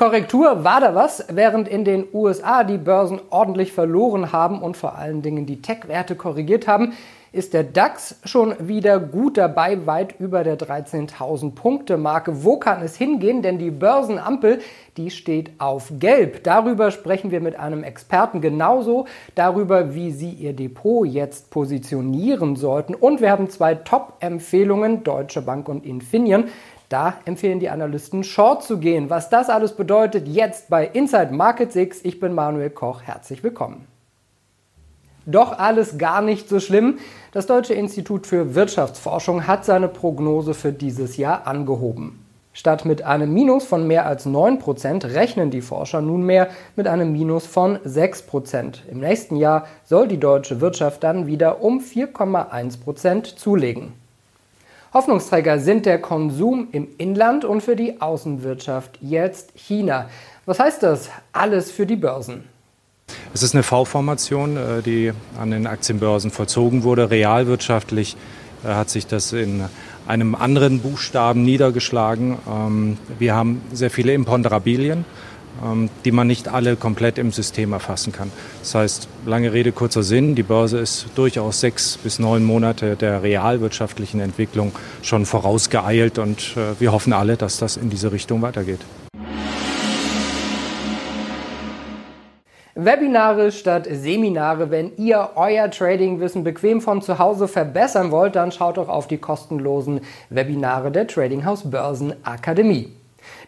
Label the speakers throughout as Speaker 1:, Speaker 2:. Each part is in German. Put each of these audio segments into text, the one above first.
Speaker 1: Korrektur war da was, während in den USA die Börsen ordentlich verloren haben und vor allen Dingen die Tech-Werte korrigiert haben, ist der DAX schon wieder gut dabei, weit über der 13.000 Punkte Marke. Wo kann es hingehen? Denn die Börsenampel, die steht auf Gelb. Darüber sprechen wir mit einem Experten genauso darüber, wie Sie Ihr Depot jetzt positionieren sollten. Und wir haben zwei Top-Empfehlungen, Deutsche Bank und Infineon. Da empfehlen die Analysten, Short zu gehen. Was das alles bedeutet, jetzt bei Inside Market 6. Ich bin Manuel Koch. Herzlich willkommen. Doch alles gar nicht so schlimm. Das Deutsche Institut für Wirtschaftsforschung hat seine Prognose für dieses Jahr angehoben. Statt mit einem Minus von mehr als 9% rechnen die Forscher nunmehr mit einem Minus von 6%. Im nächsten Jahr soll die deutsche Wirtschaft dann wieder um 4,1% zulegen. Hoffnungsträger sind der Konsum im Inland und für die Außenwirtschaft jetzt China. Was heißt das alles für die Börsen?
Speaker 2: Es ist eine V-Formation, äh, die an den Aktienbörsen vollzogen wurde. Realwirtschaftlich äh, hat sich das in einem anderen Buchstaben niedergeschlagen. Ähm, wir haben sehr viele Imponderabilien. Ähm, die man nicht alle komplett im System erfassen kann. Das heißt, lange Rede, kurzer Sinn, die Börse ist durchaus sechs bis neun Monate der realwirtschaftlichen Entwicklung schon vorausgeeilt und äh, wir hoffen alle, dass das in diese Richtung weitergeht.
Speaker 1: Webinare statt Seminare. Wenn ihr euer Tradingwissen bequem von zu Hause verbessern wollt, dann schaut doch auf die kostenlosen Webinare der Trading House Börsen Akademie.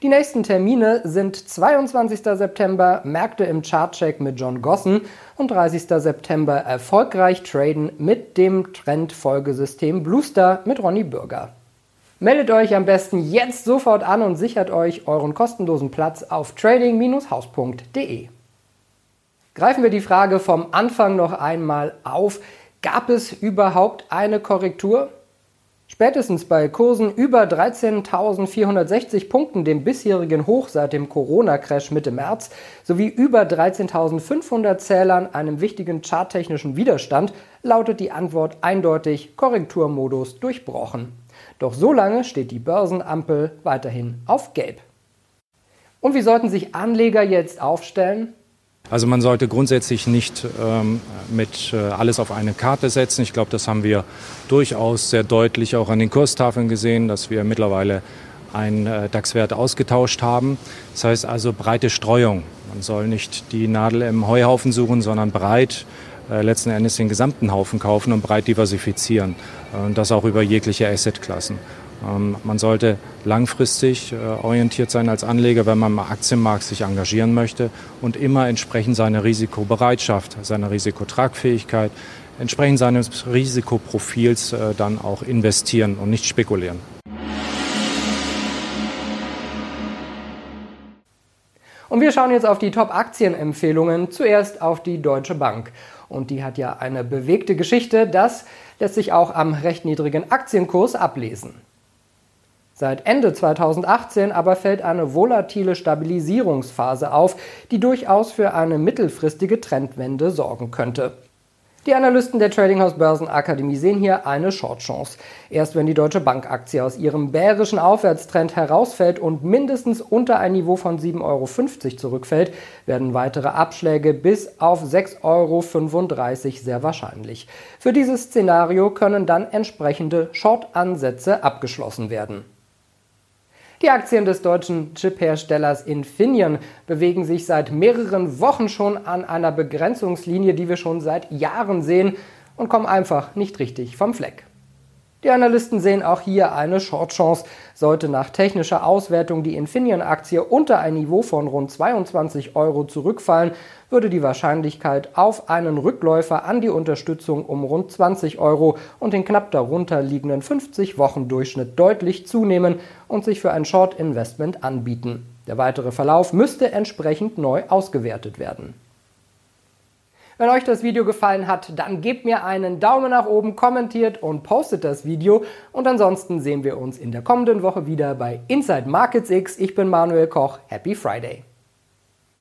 Speaker 1: Die nächsten Termine sind 22. September Märkte im Chartcheck mit John Gossen und 30. September erfolgreich traden mit dem Trendfolgesystem Bluestar mit Ronny Bürger. Meldet euch am besten jetzt sofort an und sichert euch euren kostenlosen Platz auf trading-haus.de. Greifen wir die Frage vom Anfang noch einmal auf. Gab es überhaupt eine Korrektur? Spätestens bei Kursen über 13.460 Punkten, dem bisherigen Hoch seit dem Corona-Crash Mitte März, sowie über 13.500 Zählern, einem wichtigen charttechnischen Widerstand, lautet die Antwort eindeutig Korrekturmodus durchbrochen. Doch so lange steht die Börsenampel weiterhin auf Gelb. Und wie sollten sich Anleger jetzt aufstellen?
Speaker 2: Also man sollte grundsätzlich nicht ähm, mit äh, alles auf eine Karte setzen. Ich glaube, das haben wir durchaus sehr deutlich auch an den Kurstafeln gesehen, dass wir mittlerweile einen äh, DAX-Wert ausgetauscht haben. Das heißt also breite Streuung. Man soll nicht die Nadel im Heuhaufen suchen, sondern breit äh, letzten Endes den gesamten Haufen kaufen und breit diversifizieren. Und das auch über jegliche Assetklassen. Ähm, man sollte langfristig äh, orientiert sein als Anleger, wenn man im Aktienmarkt sich engagieren möchte und immer entsprechend seiner Risikobereitschaft, seiner Risikotragfähigkeit, entsprechend seines Risikoprofils äh, dann auch investieren und nicht spekulieren.
Speaker 1: Und wir schauen jetzt auf die Top-Aktienempfehlungen. Zuerst auf die Deutsche Bank. Und die hat ja eine bewegte Geschichte. Das lässt sich auch am recht niedrigen Aktienkurs ablesen. Seit Ende 2018 aber fällt eine volatile Stabilisierungsphase auf, die durchaus für eine mittelfristige Trendwende sorgen könnte. Die Analysten der Trading House Börsenakademie sehen hier eine Shortchance. Erst wenn die Deutsche Bank Aktie aus ihrem bärischen Aufwärtstrend herausfällt und mindestens unter ein Niveau von 7,50 Euro zurückfällt, werden weitere Abschläge bis auf 6,35 Euro sehr wahrscheinlich. Für dieses Szenario können dann entsprechende Short-Ansätze abgeschlossen werden. Die Aktien des deutschen Chip-Herstellers Infineon bewegen sich seit mehreren Wochen schon an einer Begrenzungslinie, die wir schon seit Jahren sehen und kommen einfach nicht richtig vom Fleck. Die Analysten sehen auch hier eine Short-Chance. Sollte nach technischer Auswertung die Infineon-Aktie unter ein Niveau von rund 22 Euro zurückfallen, würde die Wahrscheinlichkeit auf einen Rückläufer an die Unterstützung um rund 20 Euro und den knapp darunter liegenden 50-Wochen-Durchschnitt deutlich zunehmen und sich für ein Short-Investment anbieten. Der weitere Verlauf müsste entsprechend neu ausgewertet werden. Wenn euch das Video gefallen hat, dann gebt mir einen Daumen nach oben, kommentiert und postet das Video. Und ansonsten sehen wir uns in der kommenden Woche wieder bei Inside Markets X. Ich bin Manuel Koch. Happy Friday!